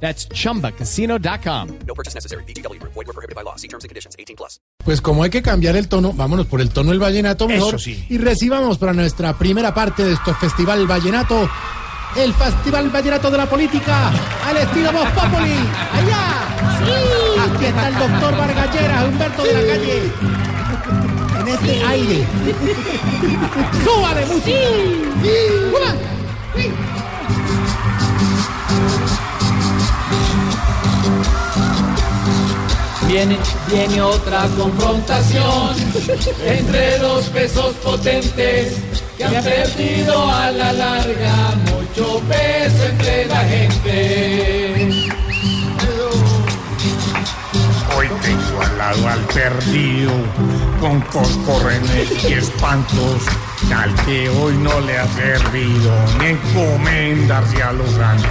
That's chumbacasino.com. No purchase necessary. BGW. Void were prohibited by law. See terms and conditions. 18 plus. Pues como hay que cambiar el tono, vámonos por el tono del vallenato mejor. Eso sí. Y recibamos para nuestra primera parte de este Festival Vallenato, el Festival Vallenato de la Política, al estilo Voz Populi. ¡Allá! ¡Sí! Aquí está el doctor Vargallera, Humberto de la Calle. En este aire. ¡Súbale, música! ¡Sí! Viene, viene otra confrontación entre dos pesos potentes que han perdido a la larga mucho peso entre la gente. Hoy tengo al lado al perdido, con coscorrenes y espantos, al que hoy no le ha servido ni encomendarse a los santos.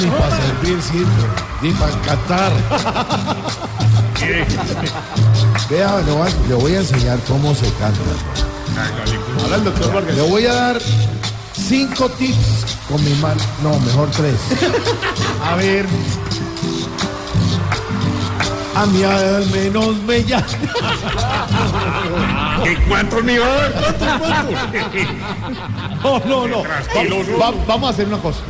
Ni para servir sirve, ni para cantar. Vea, le voy, a, le voy a enseñar cómo se canta. Hágale, pues. Le voy a dar cinco tips con mi mano. No, mejor tres. A ver. A mí al menos me llama. ¿Qué cuántos me va a dar? ¿Cuántos, cuántos? No, no, no. Tranquilos. Va- va- vamos a hacer una cosa.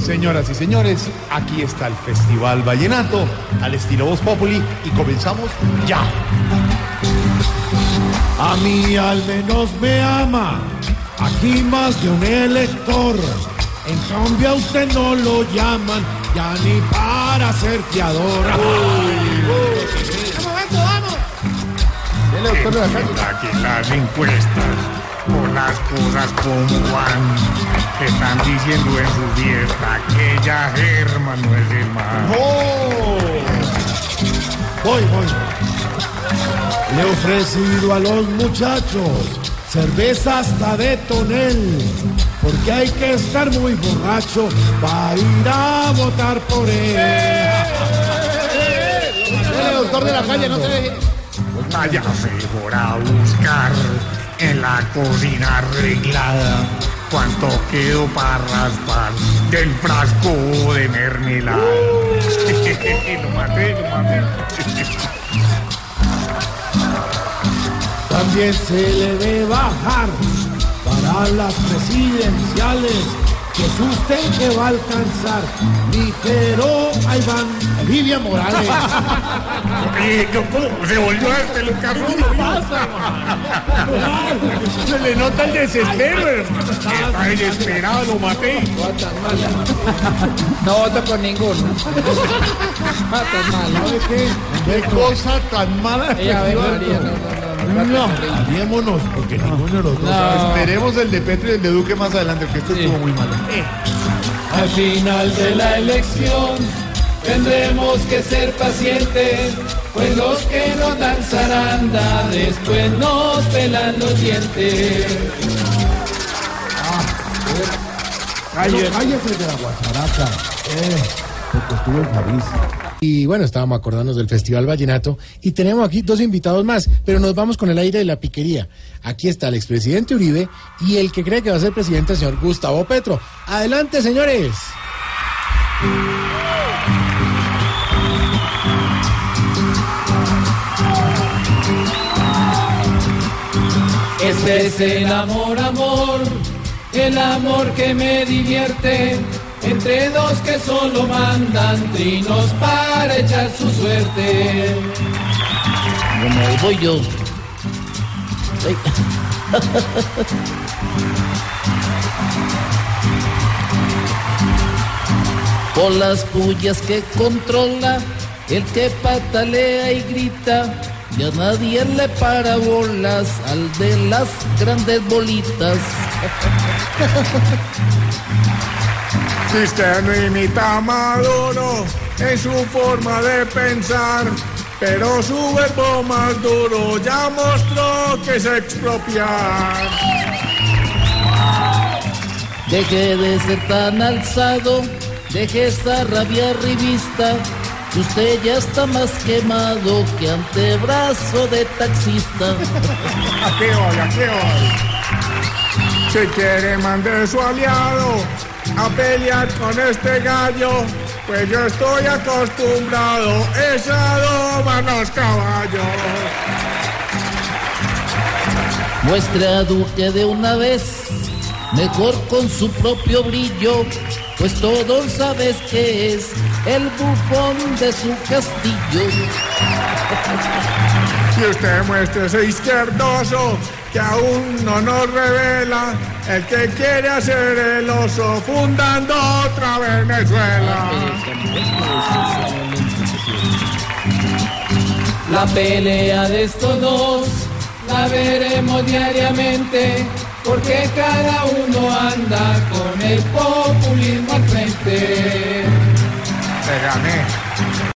Señoras y señores, aquí está el Festival Vallenato al estilo Voz Populi y comenzamos ya. A mí al menos me ama, aquí más de un elector. En cambio a usted no lo llaman ya ni para ser fiador. Aquí las encuestas, por las cosas como van, que están diciendo en su fiesta que ya Germán no es el mal. ¡Oh! Voy, voy. Le he ofrecido a los muchachos cerveza hasta de tonel, porque hay que estar muy borracho para ir a votar por él. doctor de la calle, no te deje. Vaya mejor a buscar en la cocina arreglada cuánto quedó para raspar del frasco de mermelada. lo maté, lo maté. También se le debe bajar para las presidenciales, que usted que va a alcanzar. Ligero, ahí van Vivian Morales. Oye, ¿cómo se volvió a este Lucas Se le nota el desespero. Está desesperado, lo maté. No voto por ninguno. ¿Sabe qué? ¿Qué cosa tan mala? Ella ve, María, no, no, no, no. No, aliémonos, porque ninguno de los dos. No. Esperemos el de Petro y el de Duque más adelante, porque este estuvo muy malo. Al final de la elección tendremos que ser pacientes, pues los que no dan zaranda después nos pelan los dientes. Cállese, cállese de la guacharaca. Eh, porque estuvo en París. Y bueno, estábamos acordándonos del Festival Vallenato y tenemos aquí dos invitados más, pero nos vamos con el aire de la piquería. Aquí está el expresidente Uribe y el que cree que va a ser presidente, el señor Gustavo Petro. Adelante, señores. Este es el amor, amor, el amor que me divierte. Entre dos que solo mandan trinos para echar su suerte. Bueno, ahí voy yo. Ay. Las pullas que controla, el que patalea y grita, y a nadie le para bolas al de las grandes bolitas. Si usted no imita a Maduro, en su forma de pensar, pero su verbo más duro ya mostró que es expropiar. Deje de ser tan alzado, deje esta rabia revista. Usted ya está más quemado que antebrazo de taxista. Aquí voy, aquí voy. Si quiere mande su aliado a pelear con este gallo, pues yo estoy acostumbrado es a domar los caballos. Muestre a Duque de una vez, mejor con su propio brillo, pues todos sabes que es el bufón de su castillo. Y usted muestre ese izquierdoso que aún no nos revela el que quiere hacer el oso fundando otra Venezuela. La pelea de estos dos la veremos diariamente porque cada uno anda con el populismo al frente. Te gané.